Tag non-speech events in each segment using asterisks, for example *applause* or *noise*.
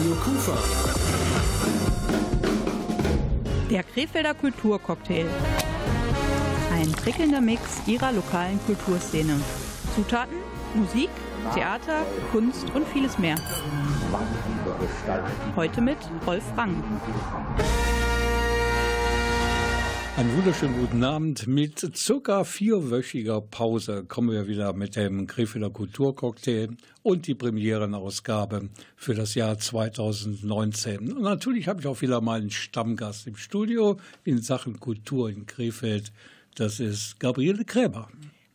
Radio Kufa. Der Krefelder Kulturcocktail. Ein prickelnder Mix ihrer lokalen Kulturszene. Zutaten, Musik, Theater, Kunst und vieles mehr. Heute mit Rolf Rang. Einen wunderschönen guten Abend. Mit circa vierwöchiger Pause kommen wir wieder mit dem Krefelder Kulturcocktail und die Premierenausgabe für das Jahr 2019. Und natürlich habe ich auch wieder mal einen Stammgast im Studio in Sachen Kultur in Krefeld. Das ist Gabriele Krämer.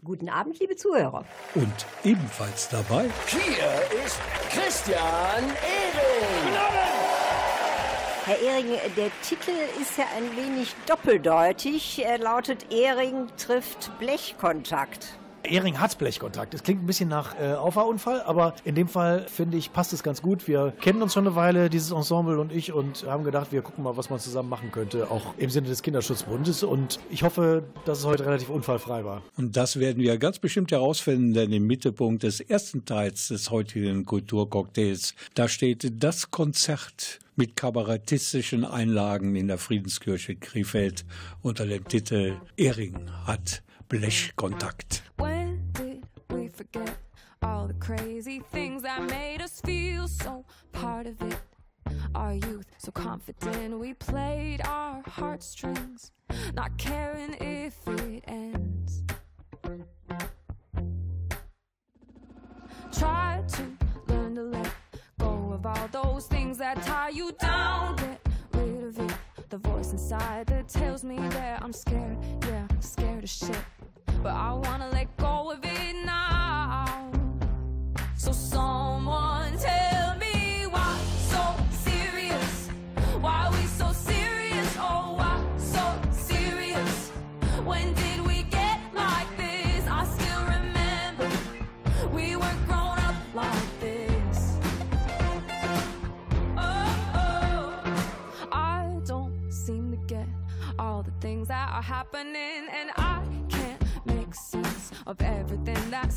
Guten Abend, liebe Zuhörer. Und ebenfalls dabei. Hier ist Christian Ehring. Herr Ehring, der Titel ist ja ein wenig doppeldeutig. Er lautet Ehring trifft Blechkontakt. Ehring hat Blechkontakt. Es klingt ein bisschen nach äh, Auffahrunfall, aber in dem Fall finde ich, passt es ganz gut. Wir kennen uns schon eine Weile, dieses Ensemble und ich, und haben gedacht, wir gucken mal, was man zusammen machen könnte, auch im Sinne des Kinderschutzbundes. Und ich hoffe, dass es heute relativ unfallfrei war. Und das werden wir ganz bestimmt herausfinden, denn im Mittelpunkt des ersten Teils des heutigen Kulturcocktails, da steht das Konzert mit kabarettistischen Einlagen in der Friedenskirche Krefeld unter dem Titel Ehring hat Blechkontakt. When did we forget all the crazy things that made us feel so part of it? Our youth, so confident, we played our heartstrings, not caring if it ends. Try to learn to let go of all those things that tie you down. Get rid of it. The voice inside that tells me that I'm scared, yeah, scared of shit but I wanna let go of it now. So someone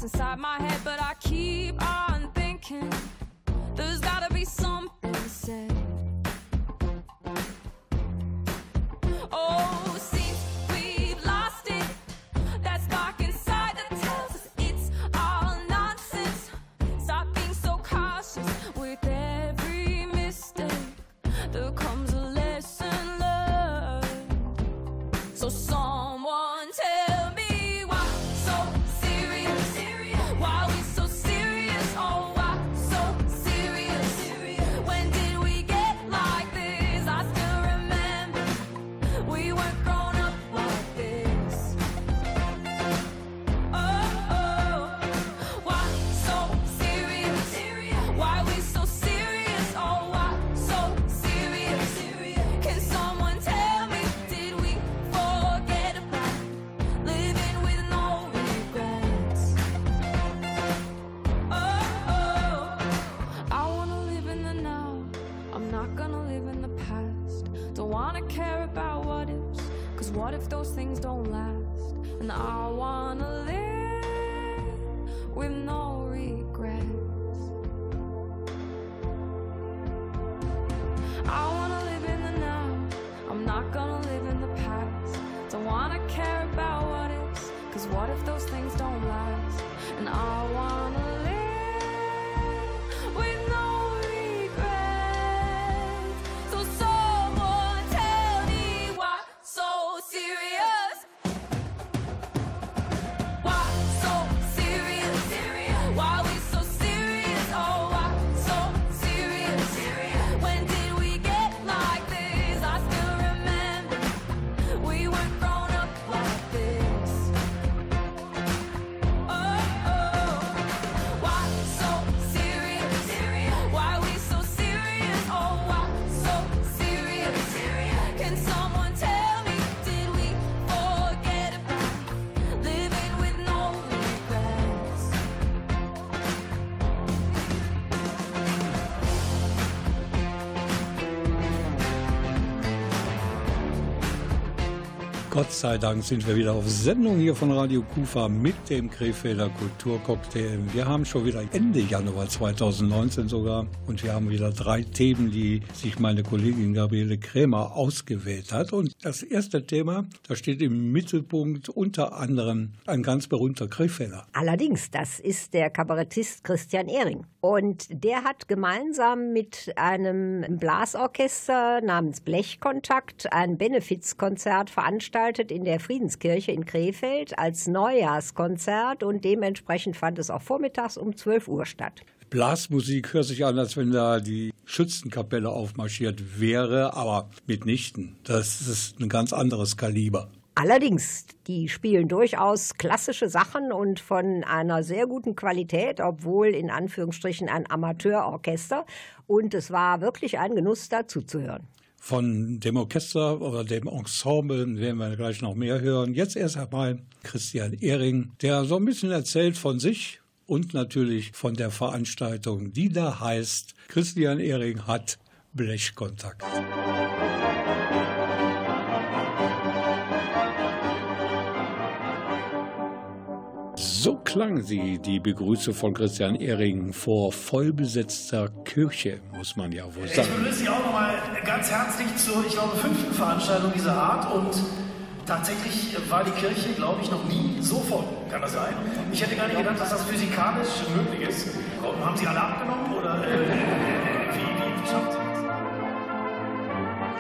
inside my head, but I care about what ifs. Cause what if those things don't last? And I wanna live with no regrets. I wanna live in the now. I'm not gonna live in the past. Don't wanna care about what ifs. Cause what if those things don't last? And I wanna Gott sei Dank sind wir wieder auf Sendung hier von Radio Kufa mit dem Krefelder Kulturcocktail. Wir haben schon wieder Ende Januar 2019 sogar und wir haben wieder drei Themen, die sich meine Kollegin Gabriele Krämer ausgewählt hat. Und das erste Thema, da steht im Mittelpunkt unter anderem ein ganz berühmter Krefelder. Allerdings, das ist der Kabarettist Christian Ehring. Und der hat gemeinsam mit einem Blasorchester namens Blechkontakt ein Benefizkonzert veranstaltet in der Friedenskirche in Krefeld als Neujahrskonzert und dementsprechend fand es auch vormittags um 12 Uhr statt. Blasmusik hört sich an, als wenn da die Schützenkapelle aufmarschiert wäre, aber mitnichten. Das ist ein ganz anderes Kaliber. Allerdings, die spielen durchaus klassische Sachen und von einer sehr guten Qualität, obwohl in Anführungsstrichen ein Amateurorchester. Und es war wirklich ein Genuss, dazu zu hören. Von dem Orchester oder dem Ensemble werden wir gleich noch mehr hören. Jetzt erst einmal Christian Ehring, der so ein bisschen erzählt von sich und natürlich von der Veranstaltung, die da heißt, Christian Ehring hat Blechkontakt. So klang sie, die Begrüße von Christian Ehring vor vollbesetzter Kirche, muss man ja wohl sagen. Ich begrüße Sie auch nochmal ganz herzlich zur, ich glaube, fünften Veranstaltung dieser Art und tatsächlich war die Kirche, glaube ich, noch nie so voll. Kann das sein? Ich hätte gar nicht gedacht, dass das physikalisch möglich ist. Haben Sie alle abgenommen oder äh, wie, wie, schafft?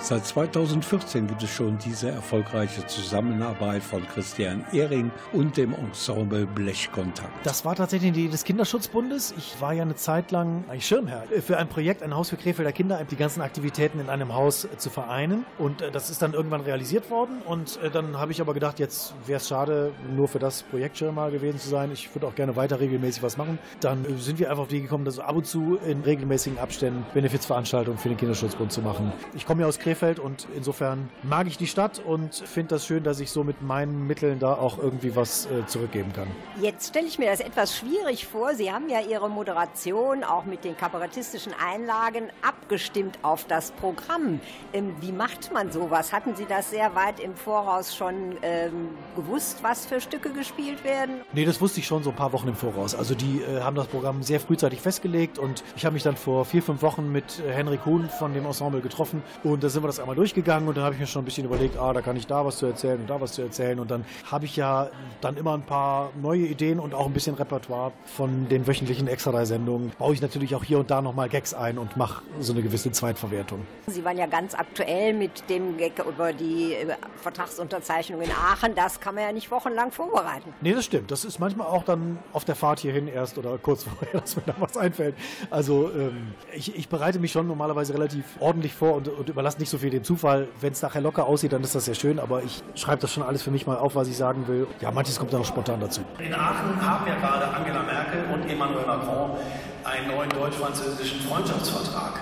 Seit 2014 gibt es schon diese erfolgreiche Zusammenarbeit von Christian Ehring und dem Ensemble Blechkontakt. Das war tatsächlich die Idee des Kinderschutzbundes. Ich war ja eine Zeit lang eigentlich Schirmherr für ein Projekt, ein Haus für Krefelder Kinder, die ganzen Aktivitäten in einem Haus zu vereinen. Und äh, das ist dann irgendwann realisiert worden. Und äh, dann habe ich aber gedacht, jetzt wäre es schade, nur für das Projekt Schirmherr gewesen zu sein. Ich würde auch gerne weiter regelmäßig was machen. Dann äh, sind wir einfach auf die gekommen, dass ab und zu in regelmäßigen Abständen Benefizveranstaltungen für den Kinderschutzbund zu machen. Ich komme ja aus Krefeld und insofern mag ich die Stadt und finde das schön, dass ich so mit meinen Mitteln da auch irgendwie was äh, zurückgeben kann. Jetzt stelle ich mir das etwas schwierig vor. Sie haben ja Ihre Moderation auch mit den kabarettistischen Einlagen abgestimmt auf das Programm. Ähm, wie macht man sowas? Hatten Sie das sehr weit im Voraus schon ähm, gewusst, was für Stücke gespielt werden? Nee, das wusste ich schon so ein paar Wochen im Voraus. Also die äh, haben das Programm sehr frühzeitig festgelegt und ich habe mich dann vor vier, fünf Wochen mit äh, Henrik Huhn von dem Ensemble getroffen und da sind wir das einmal durchgegangen und dann habe ich mir schon ein bisschen überlegt, ah, da kann ich da was zu erzählen und da was zu erzählen und dann habe ich ja dann immer ein paar neue Ideen und auch ein bisschen Repertoire von den wöchentlichen Extra-Sendungen. Baue ich natürlich auch hier und da nochmal Gags ein und mache so eine gewisse Zweitverwertung. Sie waren ja ganz aktuell mit dem Gag über die Vertragsunterzeichnung in Aachen. Das kann man ja nicht wochenlang vorbereiten. Nee, das stimmt. Das ist manchmal auch dann auf der Fahrt hierhin erst oder kurz *laughs* vorher, dass mir da was einfällt. Also ähm, ich, ich bereite mich schon normalerweise relativ ordentlich vor und, und überlasse nicht so viel dem Zufall. Wenn es nachher locker aussieht, dann ist das sehr schön, aber ich schreibe das schon alles für mich mal auf, was ich sagen will. Ja, manches kommt dann auch spontan dazu. In Aachen haben ja gerade Angela Merkel und Emmanuel Macron einen neuen deutsch-französischen Freundschaftsvertrag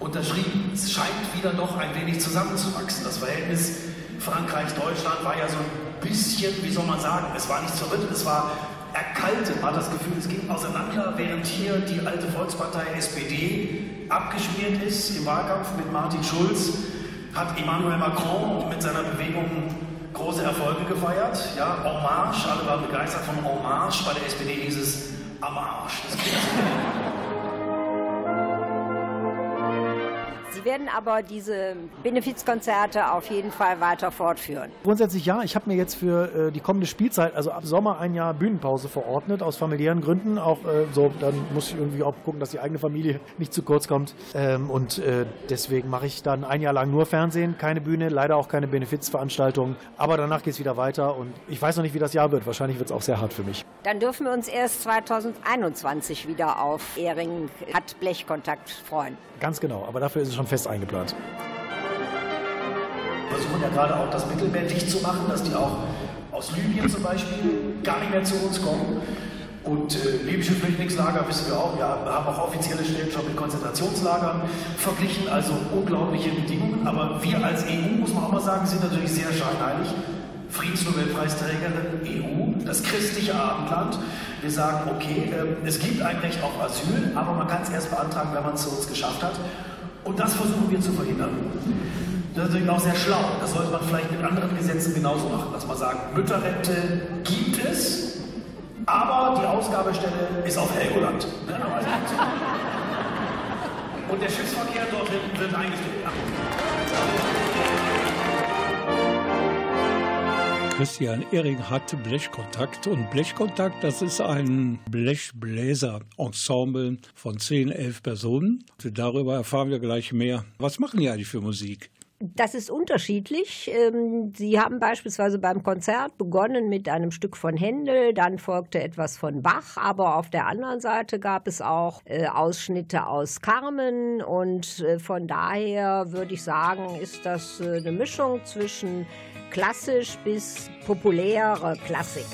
unterschrieben. Es scheint wieder doch ein wenig zusammenzuwachsen. Das Verhältnis Frankreich-Deutschland war ja so ein bisschen, wie soll man sagen, es war nicht zerrüttet, es war erkaltet, hat das Gefühl, es ging auseinander, während hier die alte Volkspartei SPD abgeschmiert ist im Wahlkampf mit Martin Schulz, hat Emmanuel Macron mit seiner Bewegung große Erfolge gefeiert. Ja, Marche, alle waren begeistert von Marche, bei der SPD hieß es Am Arsch. Das klingt Sie werden aber diese Benefizkonzerte auf jeden Fall weiter fortführen. Grundsätzlich ja. Ich habe mir jetzt für äh, die kommende Spielzeit, also ab Sommer, ein Jahr Bühnenpause verordnet, aus familiären Gründen. Auch äh, so, dann muss ich irgendwie auch gucken, dass die eigene Familie nicht zu kurz kommt. Ähm, und äh, deswegen mache ich dann ein Jahr lang nur Fernsehen, keine Bühne, leider auch keine Benefizveranstaltung. Aber danach geht es wieder weiter und ich weiß noch nicht, wie das Jahr wird. Wahrscheinlich wird es auch sehr hart für mich. Dann dürfen wir uns erst 2021 wieder auf Ehring hat Blechkontakt freuen. Ganz genau, aber dafür ist es schon fest eingeplant. Wir versuchen ja gerade auch das Mittelmeer dicht zu machen, dass die auch aus Libyen zum Beispiel gar nicht mehr zu uns kommen. Und äh, libysche Flüchtlingslager wissen wir auch, wir haben auch offizielle Stellen schon mit Konzentrationslagern verglichen, also unglaubliche Bedingungen. Aber wir als EU, muss man auch mal sagen, sind natürlich sehr scheinheilig. Friedensnobelpreisträgerin EU, das christliche Abendland. Wir sagen, okay, äh, es gibt ein Recht auf Asyl, aber man kann es erst beantragen, wenn man es zu uns geschafft hat. Und das versuchen wir zu verhindern. Das ist natürlich auch sehr schlau. Das sollte man vielleicht mit anderen Gesetzen genauso machen, dass man sagt, Mütterrente gibt es, aber die Ausgabestelle ist auf Helgoland. Ne? Und der Schiffsverkehr dorthin wird eingestellt. Christian Ehring hatte Blechkontakt und Blechkontakt, das ist ein Blechbläser-Ensemble von 10, 11 Personen. Darüber erfahren wir gleich mehr. Was machen die eigentlich für Musik? Das ist unterschiedlich. Ähm, Sie haben beispielsweise beim Konzert begonnen mit einem Stück von Händel, dann folgte etwas von Bach, aber auf der anderen Seite gab es auch äh, Ausschnitte aus Carmen und äh, von daher würde ich sagen, ist das äh, eine Mischung zwischen klassisch bis populäre Klassik.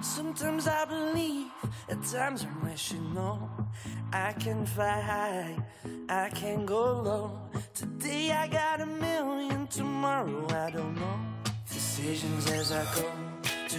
Sometimes I believe, at times I'm wishing no. I can fly high, I can go low. Today I got a million, tomorrow I don't know. Decisions as I go to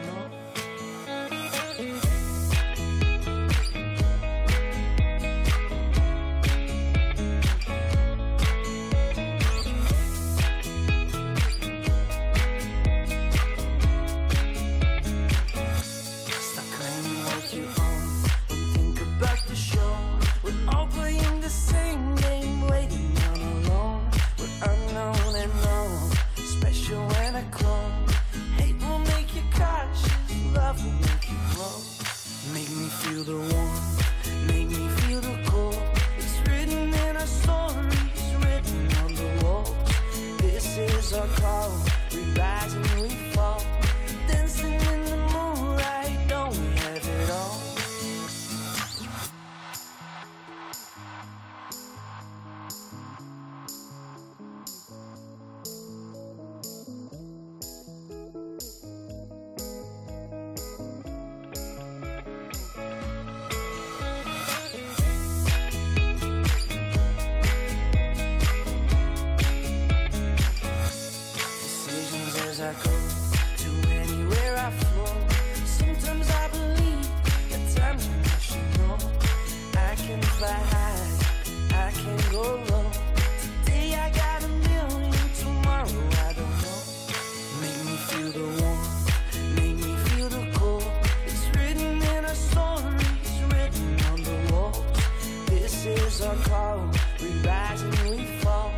is our call, we rise and we fall.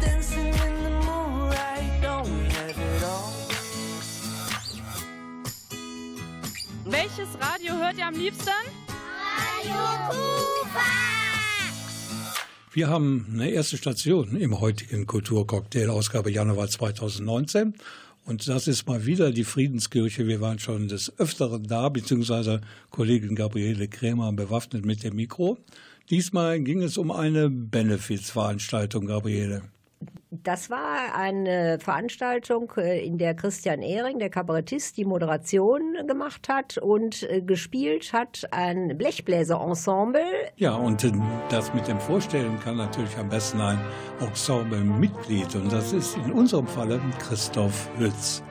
Dancing in the moonlight, don't we have it all? Welches Radio hört ihr am liebsten? Wir haben eine erste Station im heutigen Kulturcocktail, Ausgabe Januar 2019. Und das ist mal wieder die Friedenskirche. Wir waren schon des Öfteren da, beziehungsweise Kollegin Gabriele Krämer bewaffnet mit dem Mikro. Diesmal ging es um eine Benefizveranstaltung, Gabriele. Das war eine Veranstaltung, äh, in der Christian Ehring, der Kabarettist, die Moderation gemacht hat und äh, gespielt hat ein Blechbläser-Ensemble. Ja, und äh, das mit dem Vorstellen kann natürlich am besten ein Ensemble-Mitglied. Und das ist in unserem Falle Christoph Hütz.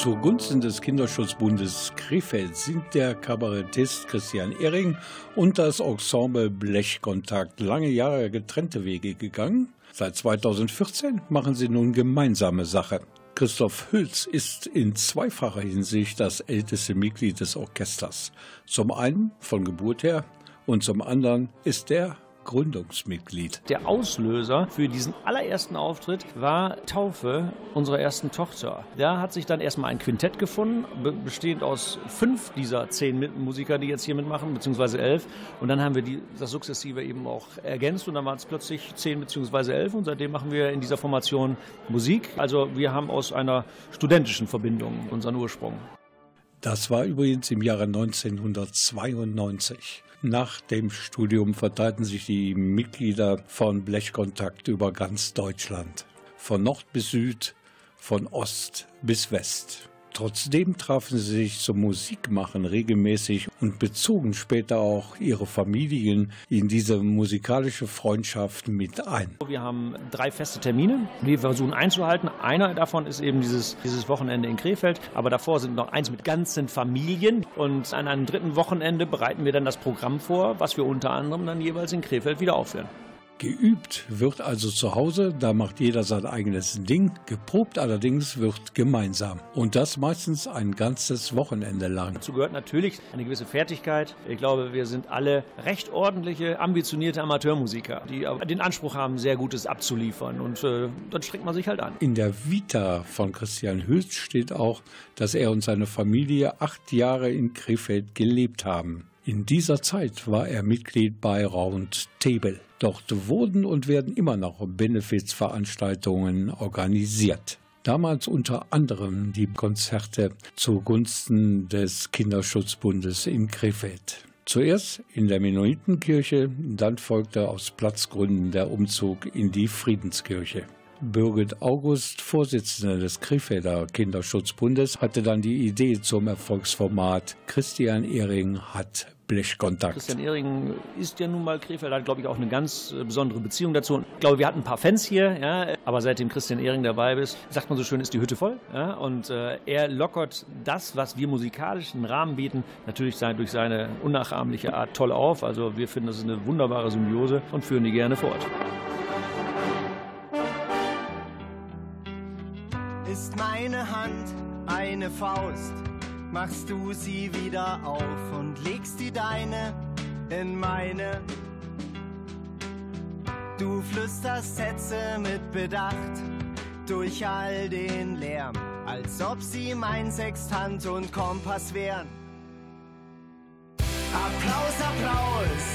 Zugunsten des Kinderschutzbundes Krefeld sind der Kabarettist Christian Ehring und das Ensemble Blechkontakt lange Jahre getrennte Wege gegangen. Seit 2014 machen sie nun gemeinsame Sache. Christoph Hülz ist in zweifacher Hinsicht das älteste Mitglied des Orchesters. Zum einen von Geburt her und zum anderen ist er Gründungsmitglied. Der Auslöser für diesen allerersten Auftritt war Taufe unserer ersten Tochter. Da hat sich dann erstmal ein Quintett gefunden, be- bestehend aus fünf dieser zehn Musiker, die jetzt hier mitmachen, beziehungsweise elf. Und dann haben wir die, das sukzessive eben auch ergänzt und dann waren es plötzlich zehn beziehungsweise elf und seitdem machen wir in dieser Formation Musik. Also wir haben aus einer studentischen Verbindung unseren Ursprung. Das war übrigens im Jahre 1992. Nach dem Studium verteilten sich die Mitglieder von Blechkontakt über ganz Deutschland. Von Nord bis Süd, von Ost bis West. Trotzdem trafen sie sich zum Musikmachen regelmäßig und bezogen später auch ihre Familien in diese musikalische Freundschaft mit ein. Wir haben drei feste Termine, die wir versuchen einzuhalten. Einer davon ist eben dieses, dieses Wochenende in Krefeld, aber davor sind noch eins mit ganzen Familien und an einem dritten Wochenende bereiten wir dann das Programm vor, was wir unter anderem dann jeweils in Krefeld wieder aufführen. Geübt wird also zu Hause, da macht jeder sein eigenes Ding. Geprobt allerdings wird gemeinsam. Und das meistens ein ganzes Wochenende lang. Dazu gehört natürlich eine gewisse Fertigkeit. Ich glaube, wir sind alle recht ordentliche, ambitionierte Amateurmusiker, die den Anspruch haben, sehr Gutes abzuliefern. Und äh, dann strengt man sich halt an. In der Vita von Christian Hülz steht auch, dass er und seine Familie acht Jahre in Krefeld gelebt haben. In dieser Zeit war er Mitglied bei Round Table. Dort wurden und werden immer noch Benefizveranstaltungen organisiert. Damals unter anderem die Konzerte zugunsten des Kinderschutzbundes in Krefeld. Zuerst in der Mennonitenkirche, dann folgte aus Platzgründen der Umzug in die Friedenskirche. Birgit August, Vorsitzende des Krefelder Kinderschutzbundes, hatte dann die Idee zum Erfolgsformat Christian Ehring hat Blechkontakt. Christian Ehring ist ja nun mal Krefeld, hat glaube ich auch eine ganz äh, besondere Beziehung dazu. Ich glaube, wir hatten ein paar Fans hier, ja, aber seitdem Christian Ehring dabei ist, sagt man so schön, ist die Hütte voll. Ja, und äh, er lockert das, was wir musikalisch im Rahmen bieten, natürlich sein, durch seine unnachahmliche Art toll auf. Also wir finden, das ist eine wunderbare Symbiose und führen die gerne fort. Ist meine Hand eine Faust, machst du sie wieder auf und legst die deine in meine. Du flüsterst Sätze mit Bedacht durch all den Lärm, als ob sie mein Sextant und Kompass wären. Applaus, Applaus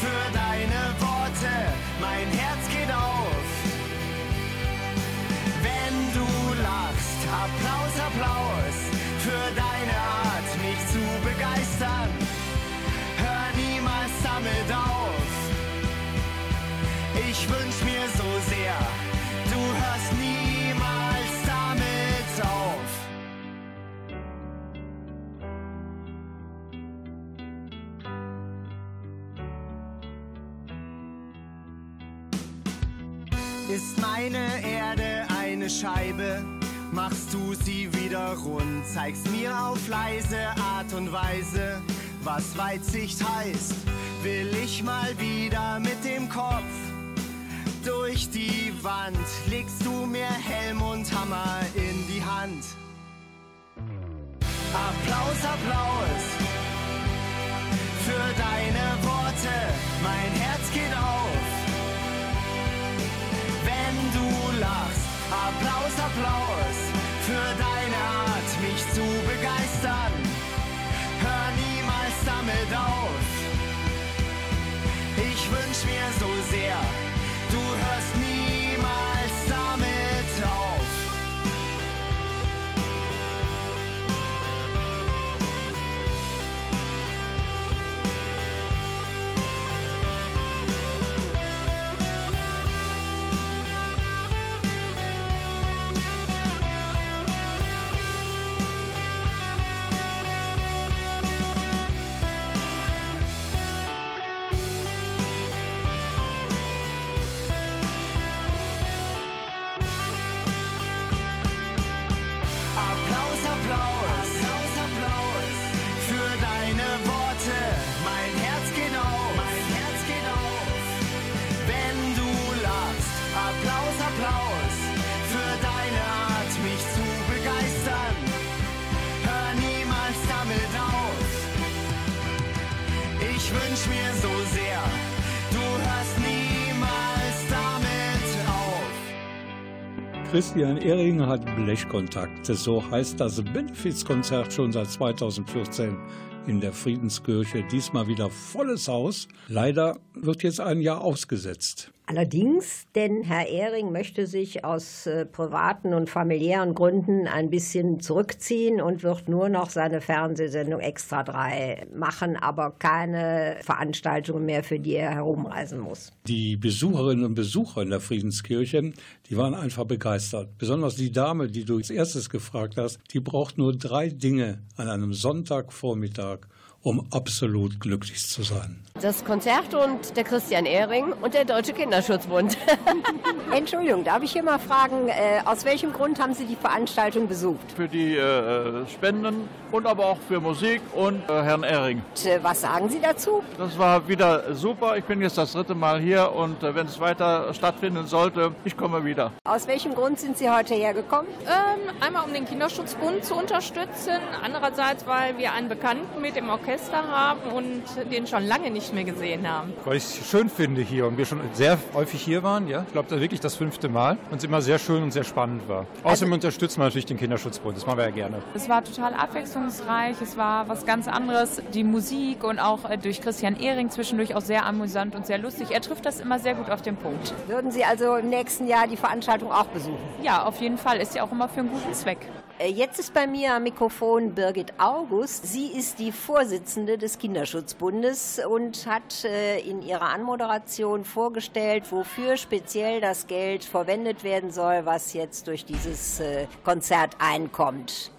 für deine Worte, mein Herz geht auf. Applaus, Applaus für deine Art, mich zu begeistern. Hör niemals damit auf. Ich wünsch mir so sehr, du hörst niemals damit auf. Ist meine Erde eine Scheibe? Machst du sie wieder rund, zeigst mir auf leise Art und Weise, was Weitsicht heißt. Will ich mal wieder mit dem Kopf durch die Wand, legst du mir Helm und Hammer in die Hand. Applaus, Applaus für deine Worte, mein Herz geht auf wenn du lachst. Applaus, Applaus für deine Art, mich zu begeistern. Hör niemals damit auf. Ich wünsch mir so sehr, du hörst niemals Christian Ehring hat Blechkontakt. So heißt das Benefizkonzert schon seit 2014 in der Friedenskirche. Diesmal wieder volles Haus. Leider wird jetzt ein Jahr ausgesetzt. Allerdings, denn Herr Ehring möchte sich aus äh, privaten und familiären Gründen ein bisschen zurückziehen und wird nur noch seine Fernsehsendung Extra 3 machen, aber keine Veranstaltungen mehr, für die er herumreisen muss. Die Besucherinnen und Besucher in der Friedenskirche, die waren einfach begeistert. Besonders die Dame, die du als erstes gefragt hast, die braucht nur drei Dinge an einem Sonntagvormittag, um absolut glücklich zu sein. Das Konzert und der Christian Ehring und der Deutsche Kinderschutzbund. *laughs* Entschuldigung, darf ich hier mal fragen, äh, aus welchem Grund haben Sie die Veranstaltung besucht? Für die äh, Spenden und aber auch für Musik und äh, Herrn Ehring. Und, äh, was sagen Sie dazu? Das war wieder super. Ich bin jetzt das dritte Mal hier und äh, wenn es weiter stattfinden sollte, ich komme wieder. Aus welchem Grund sind Sie heute hergekommen? Ähm, einmal um den Kinderschutzbund zu unterstützen, andererseits, weil wir einen Bekannten mit im Orchester haben und den schon lange nicht mehr gesehen haben. Weil ich es schön finde hier und wir schon sehr häufig hier waren, ja. Ich glaube, das wirklich das fünfte Mal und es immer sehr schön und sehr spannend war. Außerdem unterstützen wir natürlich den Kinderschutzbund, das machen wir ja gerne. Es war total abwechslungsreich, es war was ganz anderes. Die Musik und auch äh, durch Christian Ehring zwischendurch auch sehr amüsant und sehr lustig. Er trifft das immer sehr gut auf den Punkt. Würden Sie also im nächsten Jahr die Veranstaltung auch besuchen? Ja, auf jeden Fall. Ist ja auch immer für einen guten Zweck. Äh, Jetzt ist bei mir am Mikrofon Birgit August. Sie ist die Vorsitzende des Kinderschutzbundes und hat äh, in ihrer Anmoderation vorgestellt, wofür speziell das Geld verwendet werden soll, was jetzt durch dieses äh, Konzert einkommt.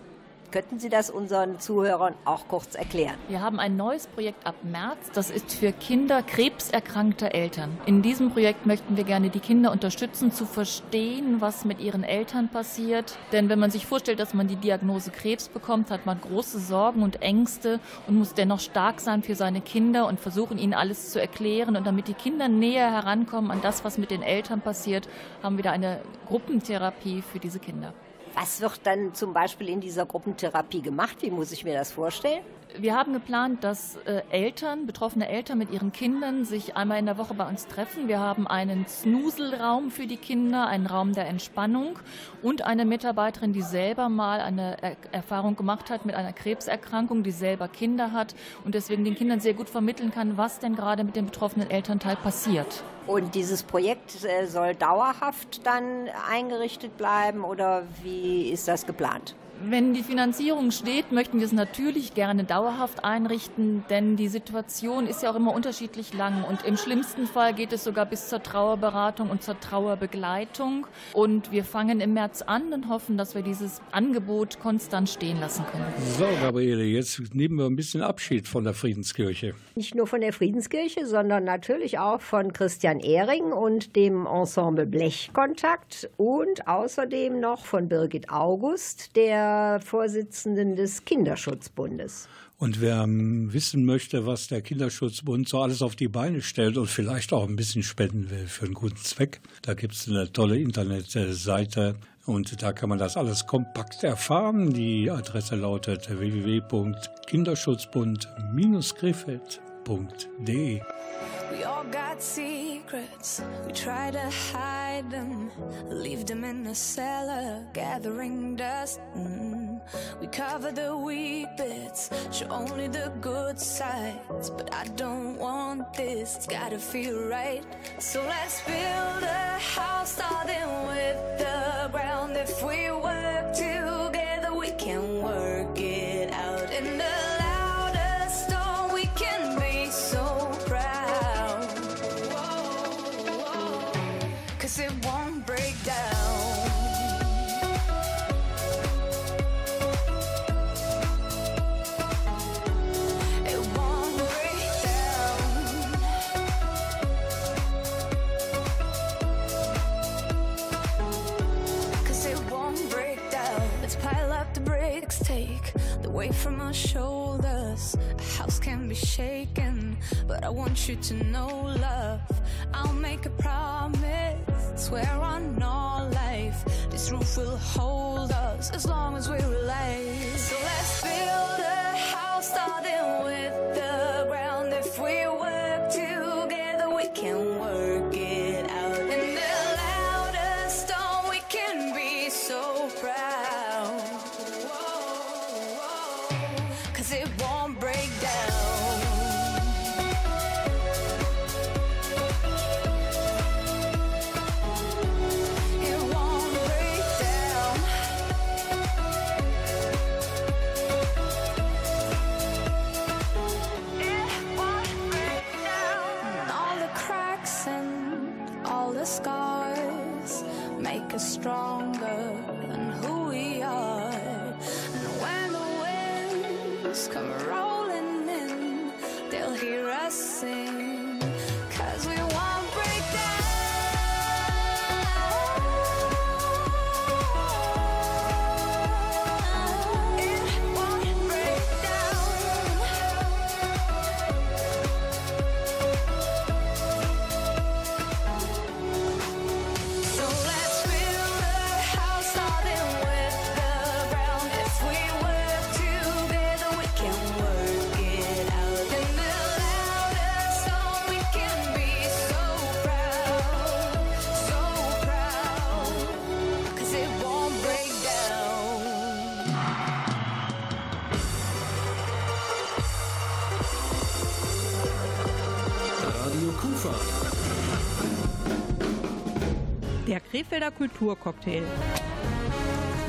Könnten Sie das unseren Zuhörern auch kurz erklären? Wir haben ein neues Projekt ab März, das ist für Kinder krebserkrankter Eltern. In diesem Projekt möchten wir gerne die Kinder unterstützen, zu verstehen, was mit ihren Eltern passiert. Denn wenn man sich vorstellt, dass man die Diagnose Krebs bekommt, hat man große Sorgen und Ängste und muss dennoch stark sein für seine Kinder und versuchen, ihnen alles zu erklären. Und damit die Kinder näher herankommen an das, was mit den Eltern passiert, haben wir da eine Gruppentherapie für diese Kinder. Was wird dann zum Beispiel in dieser Gruppentherapie gemacht? Wie muss ich mir das vorstellen? Wir haben geplant, dass äh, Eltern, betroffene Eltern mit ihren Kindern sich einmal in der Woche bei uns treffen. Wir haben einen Snuselraum für die Kinder, einen Raum der Entspannung und eine Mitarbeiterin, die selber mal eine er Erfahrung gemacht hat mit einer Krebserkrankung, die selber Kinder hat und deswegen den Kindern sehr gut vermitteln kann, was denn gerade mit dem betroffenen Elternteil passiert. Und dieses Projekt äh, soll dauerhaft dann eingerichtet bleiben oder wie ist das geplant? Wenn die Finanzierung steht, möchten wir es natürlich gerne dauerhaft einrichten, denn die Situation ist ja auch immer unterschiedlich lang und im schlimmsten Fall geht es sogar bis zur Trauerberatung und zur Trauerbegleitung. Und wir fangen im März an und hoffen, dass wir dieses Angebot konstant stehen lassen können. So, Gabriele, jetzt nehmen wir ein bisschen Abschied von der Friedenskirche. Nicht nur von der Friedenskirche, sondern natürlich auch von Christian Ehring und dem Ensemble Blechkontakt und außerdem noch von Birgit August, der Vorsitzenden des Kinderschutzbundes. Und wer ähm, wissen möchte, was der Kinderschutzbund so alles auf die Beine stellt und vielleicht auch ein bisschen spenden will für einen guten Zweck, da gibt es eine tolle Internetseite und da kann man das alles kompakt erfahren. Die Adresse lautet www.kinderschutzbund-krefeld.de. We all got secrets, we try to hide them, leave them in the cellar, gathering dust. Mm. We cover the weak bits, show only the good sides. But I don't want this, it's gotta feel right. So let's build a house starting with the ground. If we work together, we can work it weight from our shoulders. A house can be shaken, but I want you to know, love. I'll make a promise, swear on all life. This roof will hold us as long as we're alive. So let's build a house starting with the Krefelder Kulturcocktail.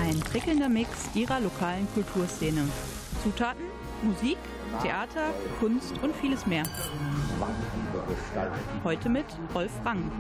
Ein prickelnder Mix ihrer lokalen Kulturszene. Zutaten, Musik, Theater, Kunst und vieles mehr. Heute mit Rolf Rang.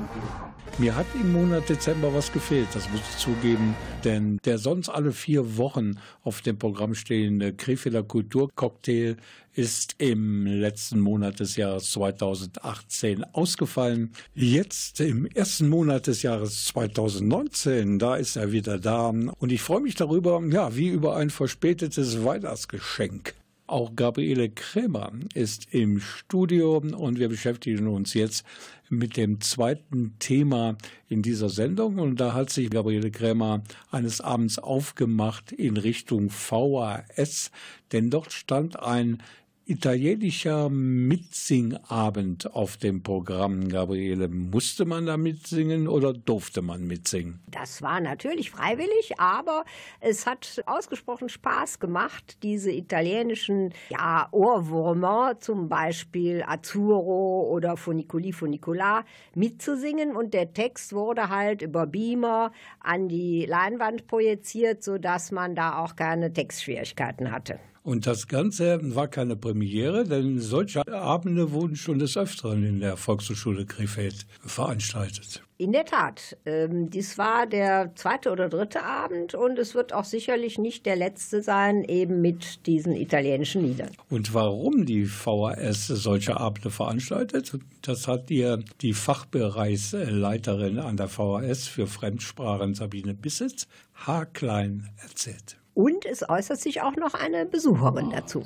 Mir hat im Monat Dezember was gefehlt, das muss ich zugeben, denn der sonst alle vier Wochen auf dem Programm stehende Krefelder Kulturcocktail ist im letzten Monat des Jahres 2018 ausgefallen. Jetzt im ersten Monat des Jahres 2019, da ist er wieder da und ich freue mich darüber, ja, wie über ein verspätetes Weihnachtsgeschenk. Auch Gabriele Krämer ist im Studio und wir beschäftigen uns jetzt mit dem zweiten Thema in dieser Sendung. Und da hat sich Gabriele Krämer eines Abends aufgemacht in Richtung VHS, denn dort stand ein italienischer Mitsingabend auf dem Programm, Gabriele. Musste man da mitsingen oder durfte man mitsingen? Das war natürlich freiwillig, aber es hat ausgesprochen Spaß gemacht, diese italienischen ja, Ohrwürmer, zum Beispiel Azzurro oder Funiculi Funicola, mitzusingen. Und der Text wurde halt über Beamer an die Leinwand projiziert, sodass man da auch keine Textschwierigkeiten hatte. Und das Ganze war keine Premiere, denn solche Abende wurden schon des Öfteren in der Volkshochschule Krefeld veranstaltet. In der Tat, ähm, dies war der zweite oder dritte Abend und es wird auch sicherlich nicht der letzte sein, eben mit diesen italienischen Liedern. Und warum die VHS solche Abende veranstaltet, das hat dir die Fachbereichsleiterin an der VHS für Fremdsprachen Sabine Bissitz haarklein erzählt. Und es äußert sich auch noch eine Besucherin dazu.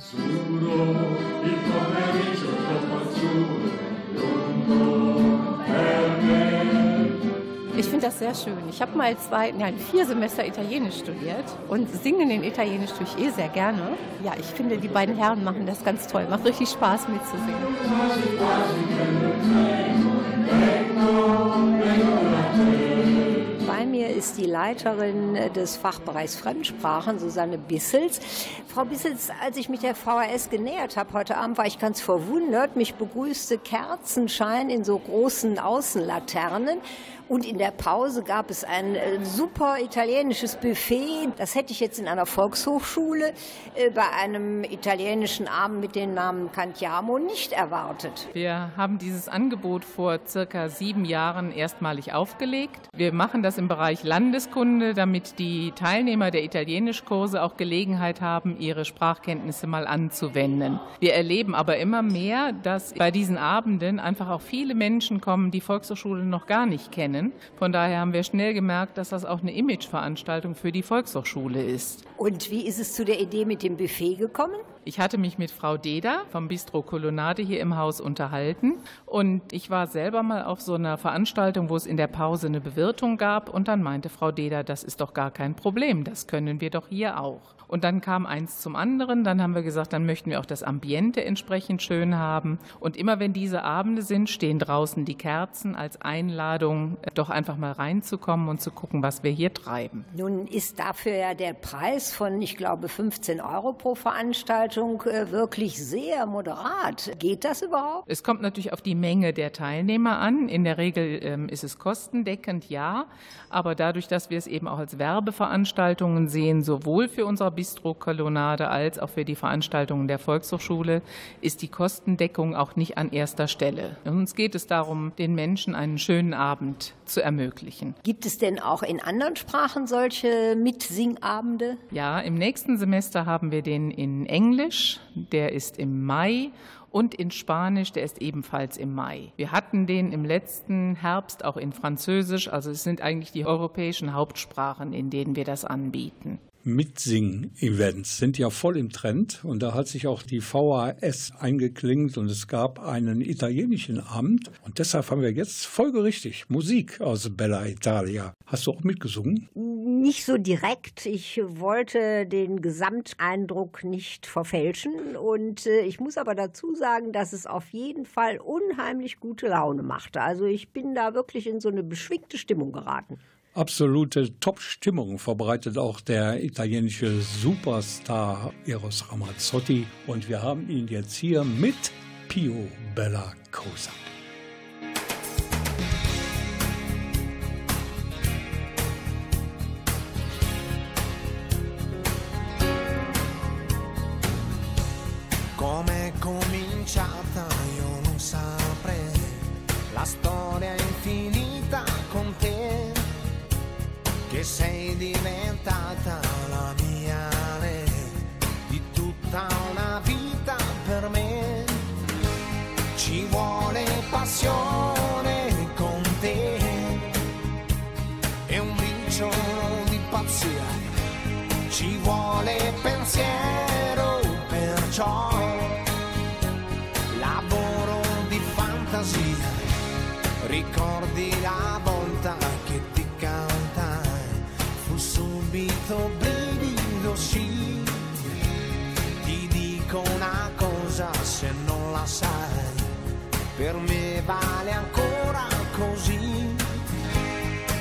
Ich finde das sehr schön. Ich habe mal zwei, nein, vier Semester Italienisch studiert und singen in Italienisch tue ich eh sehr gerne. Ja, ich finde, die beiden Herren machen das ganz toll. Macht richtig Spaß mitzusingen. Mir ist die Leiterin des Fachbereichs Fremdsprachen, Susanne Bissels. Frau Bissels, als ich mich der VHS genähert habe heute Abend, war ich ganz verwundert. Mich begrüßte Kerzenschein in so großen Außenlaternen. Und in der Pause gab es ein äh, super italienisches Buffet. Das hätte ich jetzt in einer Volkshochschule äh, bei einem italienischen Abend mit dem Namen Cantiamo nicht erwartet. Wir haben dieses Angebot vor circa sieben Jahren erstmalig aufgelegt. Wir machen das im Bereich Landeskunde, damit die Teilnehmer der Italienischkurse auch Gelegenheit haben, ihre Sprachkenntnisse mal anzuwenden. Wir erleben aber immer mehr, dass bei diesen Abenden einfach auch viele Menschen kommen, die Volkshochschule noch gar nicht kennen. Von daher haben wir schnell gemerkt, dass das auch eine Imageveranstaltung für die Volkshochschule ist. Und wie ist es zu der Idee mit dem Buffet gekommen? Ich hatte mich mit Frau Deda vom Bistro Colonnade hier im Haus unterhalten und ich war selber mal auf so einer Veranstaltung, wo es in der Pause eine Bewirtung gab und dann meinte Frau Deda, das ist doch gar kein Problem, das können wir doch hier auch. Und dann kam eins zum anderen, dann haben wir gesagt, dann möchten wir auch das Ambiente entsprechend schön haben und immer wenn diese Abende sind, stehen draußen die Kerzen als Einladung, doch einfach mal reinzukommen und zu gucken, was wir hier treiben. Nun ist dafür ja der Preis von, ich glaube, 15 Euro pro Veranstaltung Veranstaltung äh, wirklich sehr moderat. Geht das überhaupt? Es kommt natürlich auf die Menge der Teilnehmer an. In der Regel ähm, ist es kostendeckend, ja. Aber dadurch, dass wir es eben auch als Werbeveranstaltungen sehen, sowohl für unsere Bistro-Kolonnade als auch für die Veranstaltungen der Volkshochschule, ist die Kostendeckung auch nicht an erster Stelle. Uns geht es darum, den Menschen einen schönen Abend zu ermöglichen. Gibt es denn auch in anderen Sprachen solche Mitsingabende? Ja, im nächsten Semester haben wir den in Englisch, der ist im Mai und in Spanisch, der ist ebenfalls im Mai. Wir hatten den im letzten Herbst auch in Französisch, also es sind eigentlich die europäischen Hauptsprachen, in denen wir das anbieten. Mitsing-Events sind ja voll im Trend und da hat sich auch die VHS eingeklingt und es gab einen italienischen Abend und deshalb haben wir jetzt folgerichtig Musik aus Bella Italia. Hast du auch mitgesungen? Nicht so direkt. Ich wollte den Gesamteindruck nicht verfälschen und äh, ich muss aber dazu sagen, dass es auf jeden Fall unheimlich gute Laune machte. Also ich bin da wirklich in so eine beschwingte Stimmung geraten. Absolute Top-Stimmung verbreitet auch der italienische Superstar Eros Ramazzotti. Und wir haben ihn jetzt hier mit Pio Bella Cosa. Come cominciata ricordi la volta che ti cantai fu subito brivido sì. Ti dico una cosa se non la sai per me vale ancora così.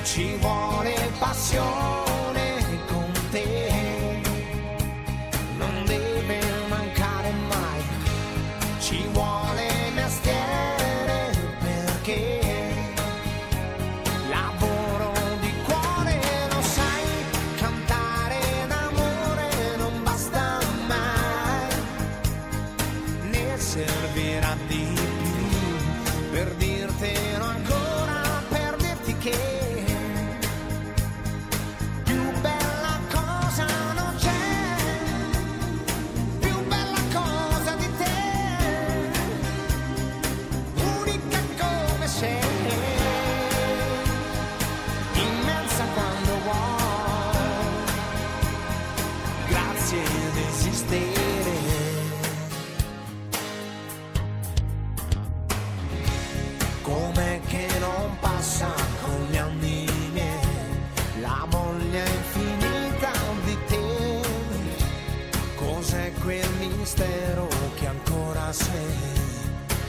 Ci vuole passione con te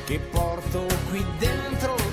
che porto qui dentro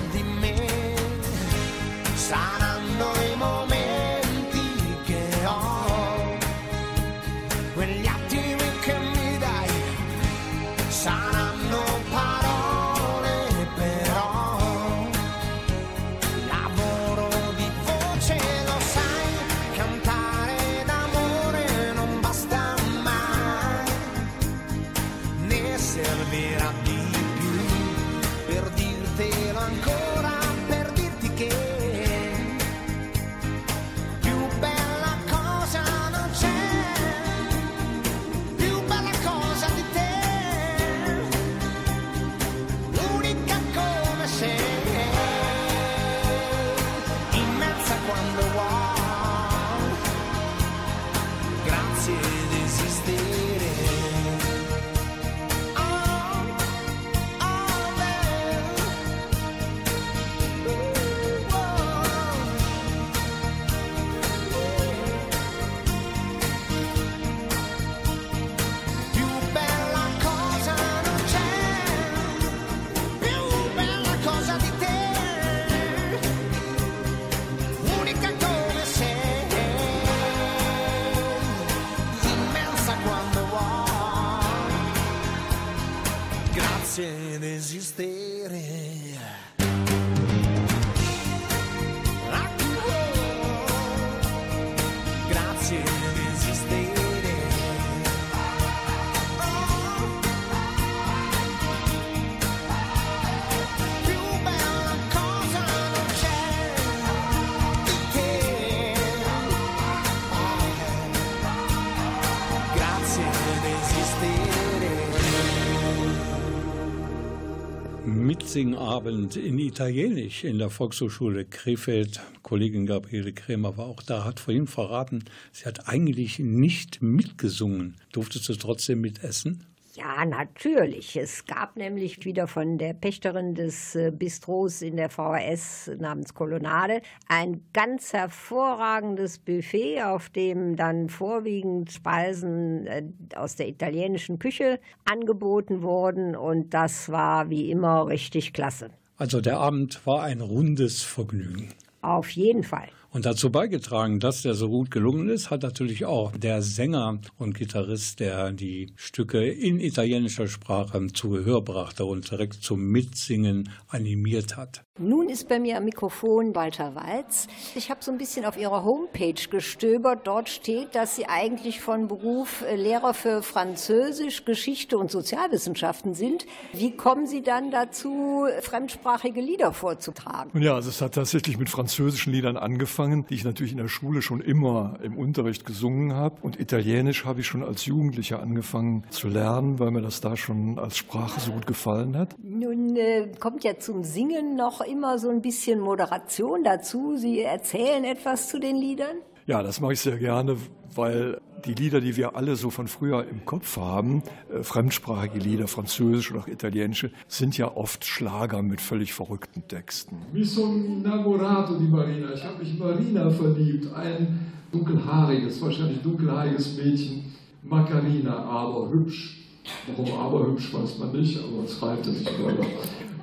Mitsingabend in Italienisch in der Volkshochschule Krefeld. Kollegin Gabriele Krämer war auch da, hat vorhin verraten, sie hat eigentlich nicht mitgesungen. Durftest du trotzdem mitessen? Ja, natürlich. Es gab nämlich wieder von der Pächterin des äh, Bistros in der VHS namens Kolonnade ein ganz hervorragendes Buffet, auf dem dann vorwiegend Speisen äh, aus der italienischen Küche angeboten wurden. Und das war wie immer richtig klasse. Also der Abend war ein rundes Vergnügen. Auf jeden Fall. Und dazu beigetragen, dass der so gut gelungen ist, hat natürlich auch der Sänger und Gitarrist, der die Stücke in italienischer Sprache zu Gehör brachte und direkt zum Mitsingen animiert hat. Nun ist bei mir am Mikrofon Walter Walz. Ich habe so ein bisschen auf Ihrer Homepage gestöbert. Dort steht, dass Sie eigentlich von Beruf äh, Lehrer für Französisch, Geschichte und Sozialwissenschaften sind. Wie kommen Sie dann dazu, fremdsprachige Lieder vorzutragen? Ja, also es hat tatsächlich mit französischen Liedern angefangen, die ich natürlich in der Schule schon immer im Unterricht gesungen habe. Und Italienisch habe ich schon als Jugendlicher angefangen zu lernen, weil mir das da schon als Sprache so gut gefallen hat. Nun äh, kommt ja zum Singen noch immer so ein bisschen Moderation dazu. Sie erzählen etwas zu den Liedern? Ja, das mache ich sehr gerne, weil die Lieder, die wir alle so von früher im Kopf haben, äh, fremdsprachige Lieder, französische oder italienische, sind ja oft Schlager mit völlig verrückten Texten. Mi sono innamorato di Marina. Ich habe mich in Marina verliebt. Ein dunkelhaariges, wahrscheinlich dunkelhaariges Mädchen. Macarina, aber hübsch. Warum aber hübsch, weiß man nicht, aber es reimte sich selber.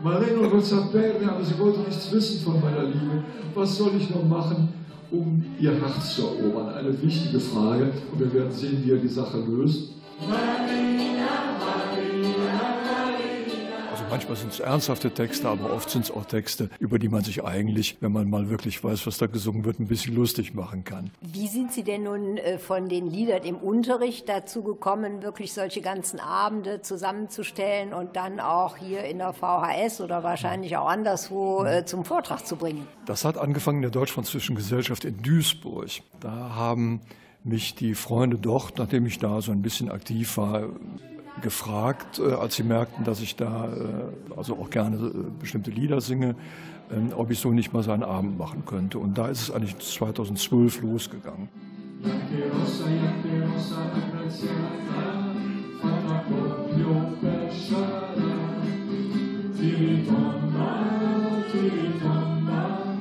Marino sapere, aber sie wollte nichts wissen von meiner Liebe. Was soll ich noch machen, um ihr Herz zu erobern? Eine wichtige Frage und wir werden sehen, wie er die Sache löst. Also manchmal sind es ernsthafte Texte, aber oft sind es auch Texte, über die man sich eigentlich, wenn man mal wirklich weiß, was da gesungen wird, ein bisschen lustig machen kann. Wie sind Sie denn nun äh, von den Liedern im Unterricht dazu gekommen, wirklich solche ganzen Abende zusammenzustellen und dann auch hier in der VHS oder wahrscheinlich auch anderswo äh, zum Vortrag zu bringen? Das hat angefangen in der Deutsch-Französischen Gesellschaft in Duisburg. Da haben mich die Freunde dort, nachdem ich da so ein bisschen aktiv war, gefragt, äh, als sie merkten, dass ich da äh, also auch gerne äh, bestimmte Lieder singe, ähm, ob ich so nicht mal so einen Abend machen könnte. Und da ist es eigentlich 2012 losgegangen. Bianche rossa,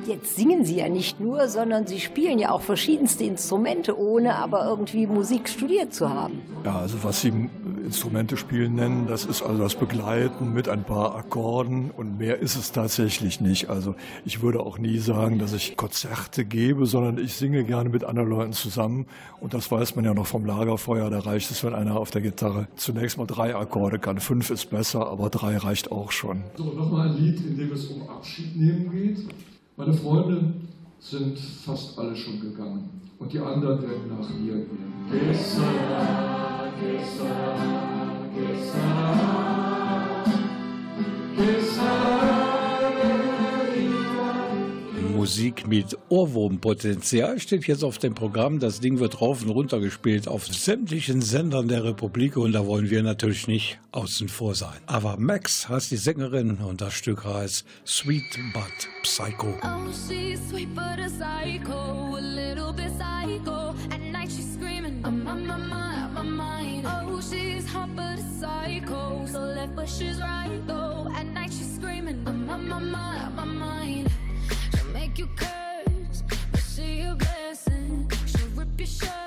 Jetzt singen Sie ja nicht nur, sondern Sie spielen ja auch verschiedenste Instrumente, ohne aber irgendwie Musik studiert zu haben. Ja, also was Sie Instrumente spielen nennen, das ist also das Begleiten mit ein paar Akkorden und mehr ist es tatsächlich nicht. Also ich würde auch nie sagen, dass ich Konzerte gebe, sondern ich singe gerne mit anderen Leuten zusammen und das weiß man ja noch vom Lagerfeuer, da reicht es, wenn einer auf der Gitarre zunächst mal drei Akkorde kann. Fünf ist besser, aber drei reicht auch schon. So, nochmal ein Lied, in dem es um Abschied nehmen geht. Meine Freunde sind fast alle schon gegangen und die anderen werden nach mir gehen. Que sera, que Musik mit Ohrwurmpotenzial steht jetzt auf dem Programm. Das Ding wird rauf und runter gespielt auf sämtlichen Sendern der Republik und da wollen wir natürlich nicht außen vor sein. Aber Max heißt die Sängerin und das Stück heißt Sweet But Psycho. Oh, she's sweet but a psycho, a little bit psycho. At night she's screaming, I'm on my mind, my mind. Oh, she's hot but a psycho, so left but she's right though. At night she's screaming, I'm on my mind, my mind. Make you curse, but she a blessing. She'll rip your shirt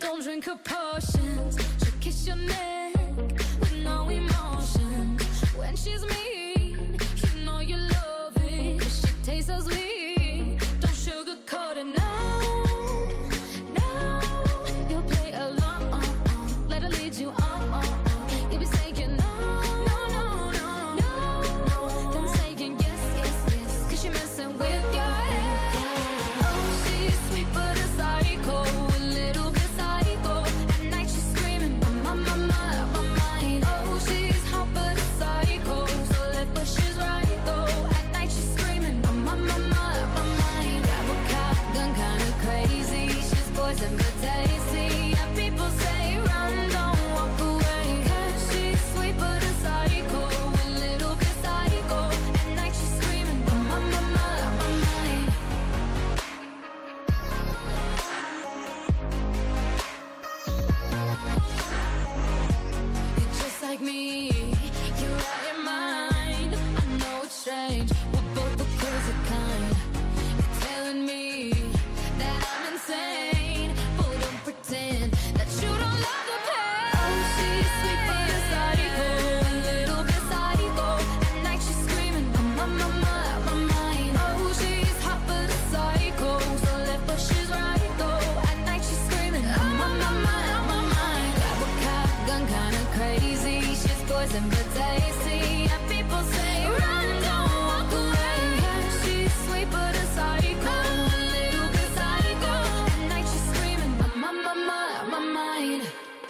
don't drink her potions. She'll kiss your neck.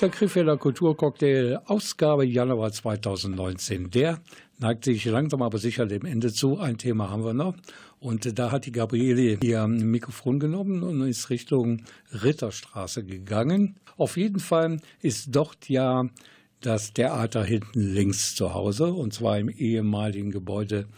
Der Krefelder Kulturcocktail, Ausgabe Januar 2019. Der neigt sich langsam aber sicher dem Ende zu. Ein Thema haben wir noch. Und da hat die Gabriele ihr Mikrofon genommen und ist Richtung Ritterstraße gegangen. Auf jeden Fall ist dort ja das Theater hinten links zu Hause und zwar im ehemaligen Gebäude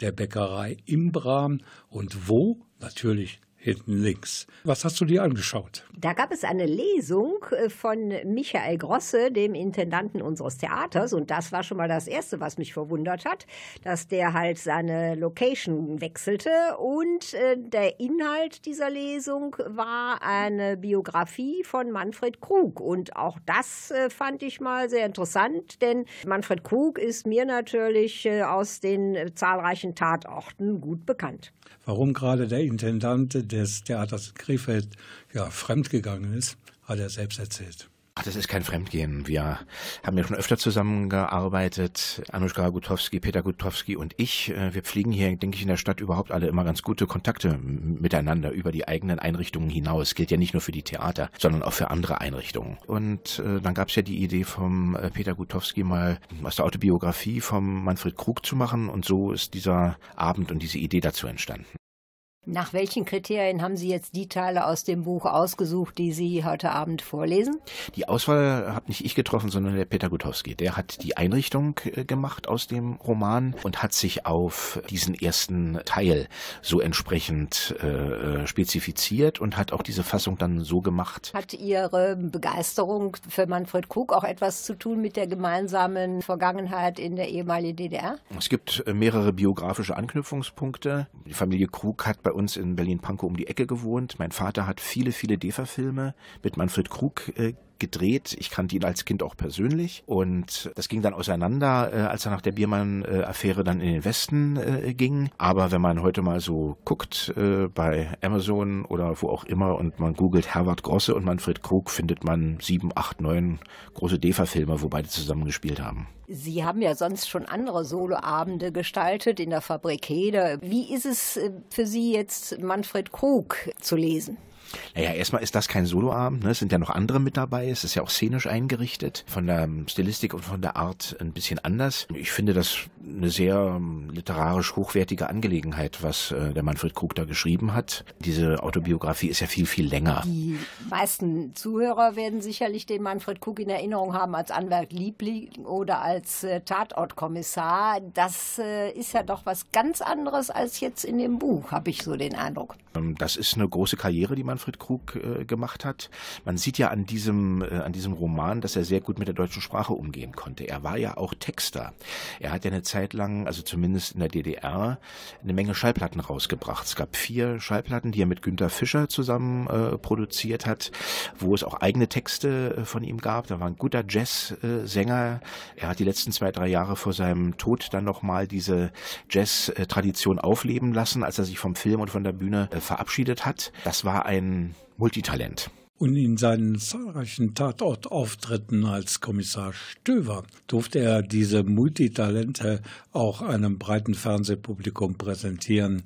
der Bäckerei Imbra. Und wo? Natürlich hinten links. Was hast du dir angeschaut? Da gab es eine Lesung äh, von Michael Grosse, dem Intendanten unseres Theaters. Und das war schon mal das Erste, was mich verwundert hat, dass der halt seine Location wechselte. Und äh, der Inhalt dieser Lesung war eine Biografie von Manfred Krug. Und auch das äh, fand ich mal sehr interessant, denn Manfred Krug ist mir natürlich aus den zahlreichen Tatorten gut bekannt. Warum gerade der Intendant des Theaters Krefeld ja, fremdgegangen ist, hat er selbst erzählt. Ach, das ist kein Fremdgehen. Wir haben ja schon öfter zusammengearbeitet. Anushka Gutowski, Peter Gutowski und ich. Äh, Wir pflegen hier, denke ich, in der Stadt überhaupt alle immer ganz gute Kontakte miteinander über die eigenen Einrichtungen hinaus. Gilt ja nicht nur für die Theater, sondern auch für andere Einrichtungen. Und äh, dann gab es ja die Idee vom äh, Peter Gutowski mal aus der Autobiografie vom Manfred Krug zu machen. Und so ist dieser Abend und diese Idee dazu entstanden. Nach welchen Kriterien haben Sie jetzt die Teile aus dem Buch ausgesucht, die Sie heute Abend vorlesen? Die Auswahl habe nicht ich getroffen, sondern der Peter Gutowski. Der hat die Einrichtung äh, gemacht aus dem Roman und hat sich auf diesen ersten Teil so entsprechend äh, äh, spezifiziert und hat auch diese Fassung dann so gemacht. Hat Ihre Begeisterung für Manfred Krug auch etwas zu tun mit der gemeinsamen Vergangenheit in der ehemaligen DDR? Es gibt äh, mehrere biografische Anknüpfungspunkte. Die Familie Krug hat bei uns in Berlin-Pankow um die Ecke gewohnt. Mein Vater hat viele, viele DEFA-Filme mit Manfred Krug äh, gedreht. Ich kannte ihn als Kind auch persönlich und das ging dann auseinander, äh, als er nach der Biermann-Affäre dann in den Westen äh, ging. Aber wenn man heute mal so guckt äh, bei Amazon oder wo auch immer und man googelt Herbert Grosse und Manfred Krug, findet man sieben, acht, neun große DEFA-Filme, wo beide zusammen gespielt haben. Sie haben ja sonst schon andere Soloabende gestaltet in der Fabrik Hede. Wie ist es äh, für Sie jetzt, Manfred Krug zu lesen? Naja, erstmal ist das kein Soloabend, ne? es sind ja noch andere mit dabei, es ist ja auch szenisch eingerichtet, von der ähm, Stilistik und von der Art ein bisschen anders. Ich finde das eine sehr ähm, literarisch hochwertige Angelegenheit, was äh, der Manfred Krug da geschrieben hat. Diese Autobiografie ist ja viel, viel länger. Die meisten Zuhörer werden sicherlich den Manfred Krug in Erinnerung haben als Anwalt Liebling oder als äh, Tatortkommissar. Das äh, ist ja doch was ganz anderes als jetzt in dem Buch, habe ich so den Eindruck. Ähm, Das ist eine große Karriere, die Manfred Krug äh, gemacht hat. Man sieht ja an diesem, äh, an diesem Roman, dass er sehr gut mit der deutschen Sprache umgehen konnte. Er war ja auch Texter. Er hat ja eine Zeit lang, also zumindest in der DDR, eine Menge Schallplatten rausgebracht. Es gab vier Schallplatten, die er mit Günter Fischer zusammen äh, produziert hat, wo es auch eigene Texte äh, von ihm gab. Da war ein guter Jazzsänger. Er hat die letzten zwei, drei Jahre vor seinem Tod dann nochmal diese Jazz-Tradition aufleben lassen, als er sich vom Film und von der Bühne äh, verabschiedet hat. Das war ein Multitalent. Und in seinen zahlreichen Tatortauftritten als Kommissar Stöver durfte er diese Multitalente auch einem breiten Fernsehpublikum präsentieren.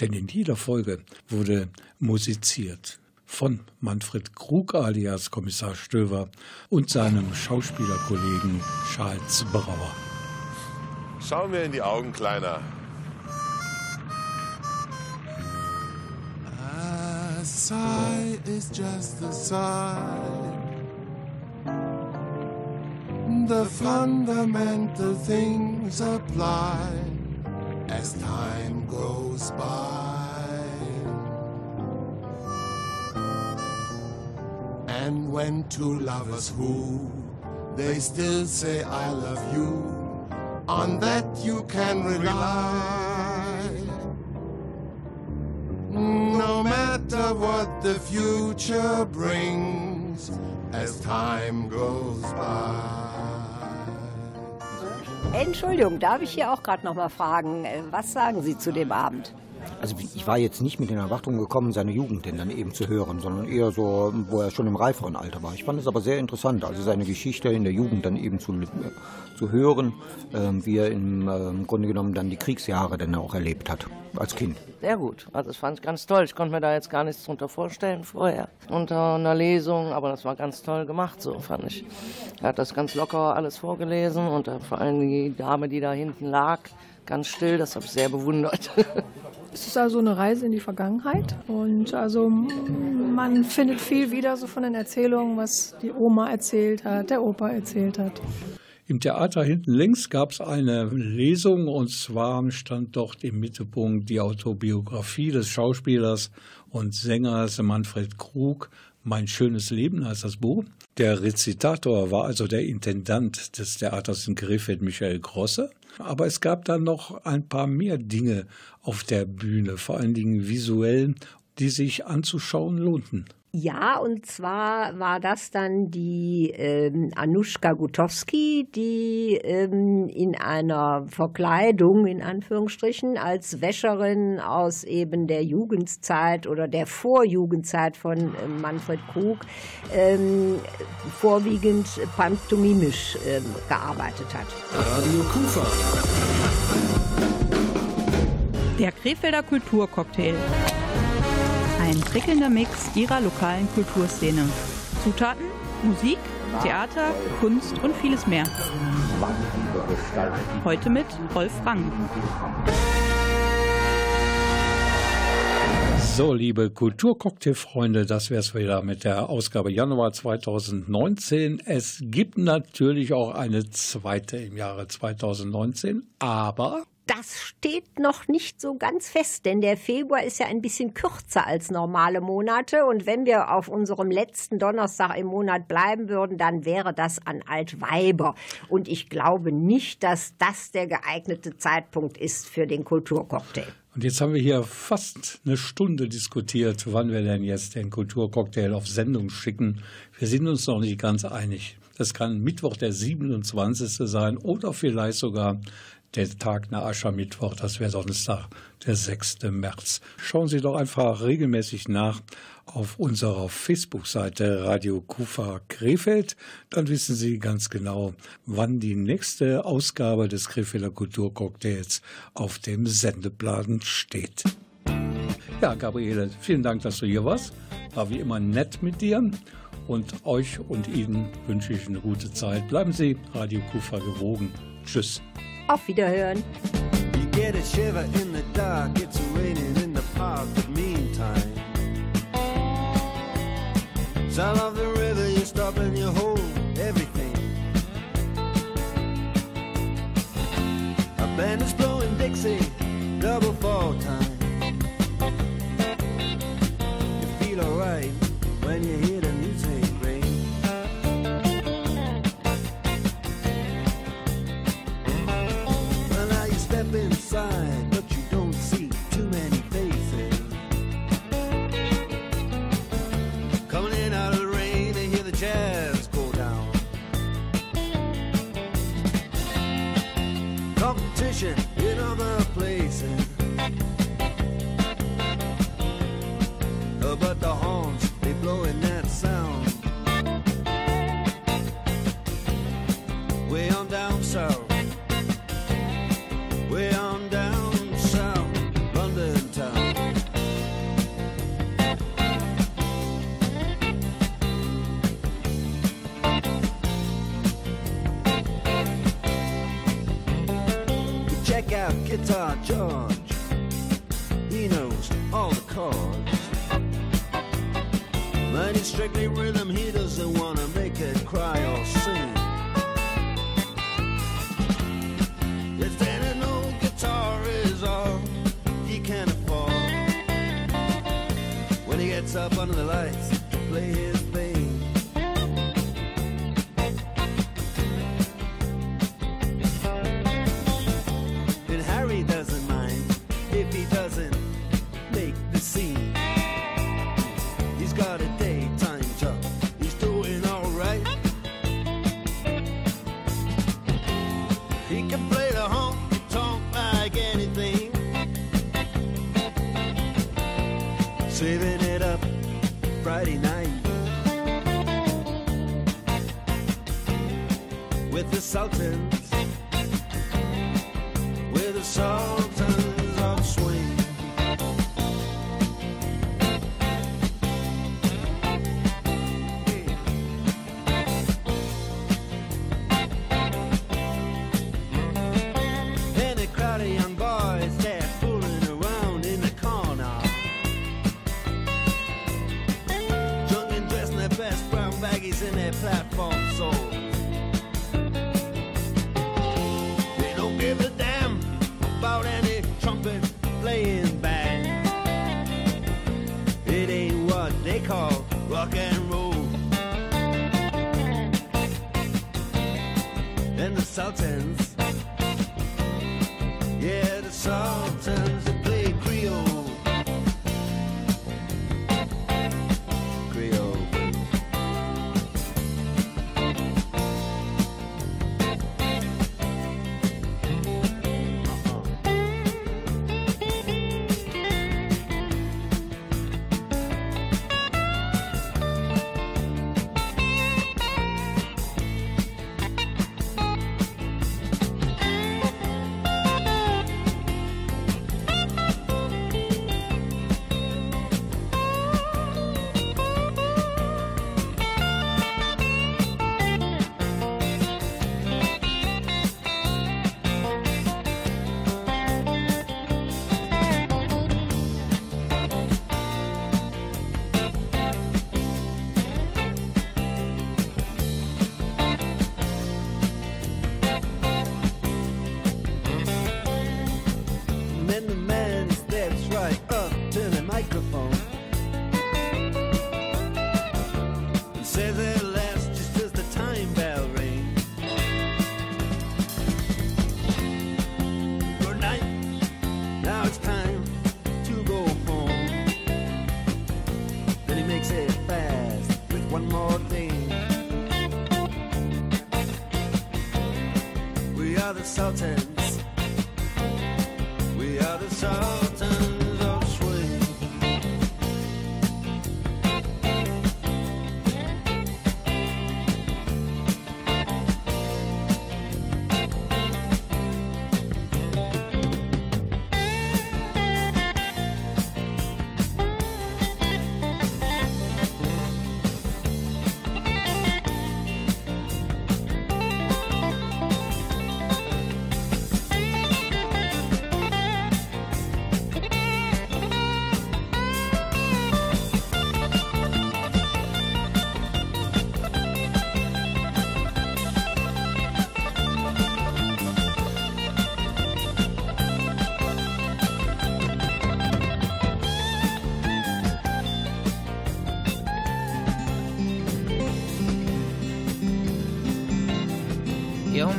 Denn in jeder Folge wurde musiziert von Manfred Krug alias Kommissar Stöver und seinem Schauspielerkollegen Charles Brauer. Schau mir in die Augen, Kleiner. Sigh is just a sigh. The fundamental things apply as time goes by. And when two lovers woo, they still say, I love you. On that you can rely. The future brings as time goes by. Entschuldigung, darf ich hier auch gerade noch mal fragen, äh, was sagen Sie zu dem Abend? Also ich war jetzt nicht mit den Erwartungen gekommen, seine Jugend denn dann eben zu hören, sondern eher so, wo er schon im reiferen Alter war. Ich fand es aber sehr interessant, also seine Geschichte in der Jugend dann eben zu, zu hören, ähm, wie er im, äh, im Grunde genommen dann die Kriegsjahre dann auch erlebt hat als Kind. Sehr gut. Also das fand ich ganz toll. Ich konnte mir da jetzt gar nichts drunter vorstellen vorher. Unter einer Lesung, aber das war ganz toll gemacht, so fand ich. Er hat das ganz locker alles vorgelesen und äh, vor allem die Dame, die da hinten lag, ganz still, das habe ich sehr bewundert. *laughs* Es ist also eine Reise in die Vergangenheit und also man findet viel wieder so von den Erzählungen, was die Oma erzählt hat, der Opa erzählt hat. Im Theater hinten links gab es eine Lesung und zwar stand dort im Mittelpunkt die Autobiografie des Schauspielers und Sängers Manfred Krug. Mein schönes Leben heißt das Buch. Der Rezitator war also der Intendant des Theaters in Krefeld, Michael Grosse. Aber es gab dann noch ein paar mehr Dinge auf der Bühne, vor allen Dingen visuell, die sich anzuschauen lohnten. Ja, und zwar war das dann die ähm, Anushka Gutowski, die ähm, in einer Verkleidung, in Anführungsstrichen, als Wäscherin aus eben der Jugendzeit oder der Vorjugendzeit von ähm, Manfred Krug ähm, vorwiegend pantomimisch ähm, gearbeitet hat. Radio Kufa. Der Krefelder Kulturcocktail. Ein prickelnder Mix ihrer lokalen Kulturszene. Zutaten, Musik, Theater, Kunst und vieles mehr. Heute mit Rolf Rang. So, liebe Kulturcocktail-Freunde, das wäre es wieder mit der Ausgabe Januar 2019. Es gibt natürlich auch eine zweite im Jahre 2019, aber Das steht noch nicht so ganz fest, denn der Februar ist ja ein bisschen kürzer als normale Monate. Und wenn wir auf unserem letzten Donnerstag im Monat bleiben würden, dann wäre das an Altweiber. Und ich glaube nicht, dass das der geeignete Zeitpunkt ist für den Kulturcocktail. Und jetzt haben wir hier fast eine Stunde diskutiert, wann wir denn jetzt den Kulturcocktail auf Sendung schicken. Wir sind uns noch nicht ganz einig. Das kann Mittwoch der 27. sein oder vielleicht sogar der Tag nach Aschermittwoch, das wäre Donnerstag, der 6. März. Schauen Sie doch einfach regelmäßig nach auf unserer Facebook-Seite Radio Kufa Krefeld. Dann wissen Sie ganz genau, wann die nächste Ausgabe des Krefelder Kulturcocktails auf dem Sendeplan steht. Ja, Gabriele, vielen Dank, dass du hier warst. War wie immer nett mit dir. Und euch und Ihnen wünsche ich eine gute Zeit. Bleiben Sie Radio Kufa gewogen. Tschüss. Auf Wiederhören. You get a shiver in the dark, it's raining in the park, but meantime. Sound of the river, you stop and you hold Friday night. With the Sultans,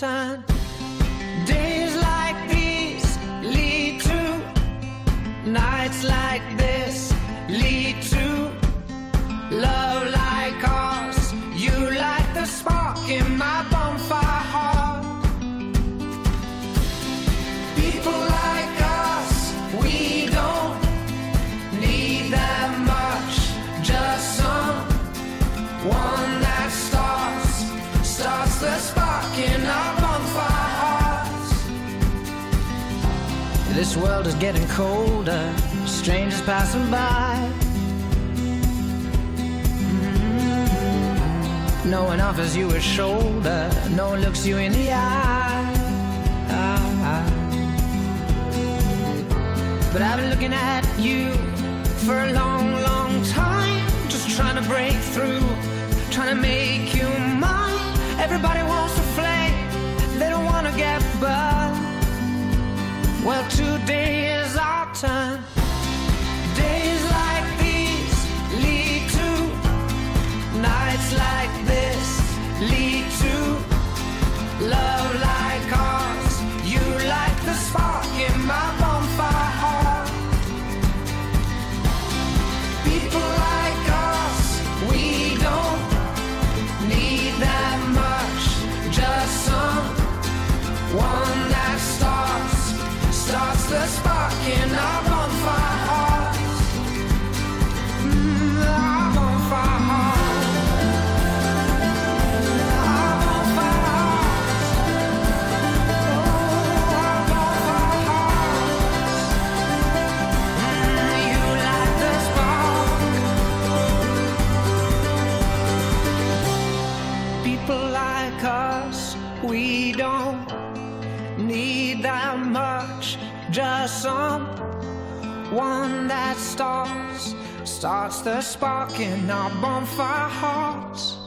time. World is getting colder, strangers passing by. Mm-hmm. No one offers you a shoulder, no one looks you in the eye. But I've been looking at you for a long, long time, just trying to break through, trying to make you mine. Everybody wants a flame, they don't want to get burned. Well, today is our time. Days like these lead to nights like this lead to love. one that starts, starts the spark in our bonfire hearts.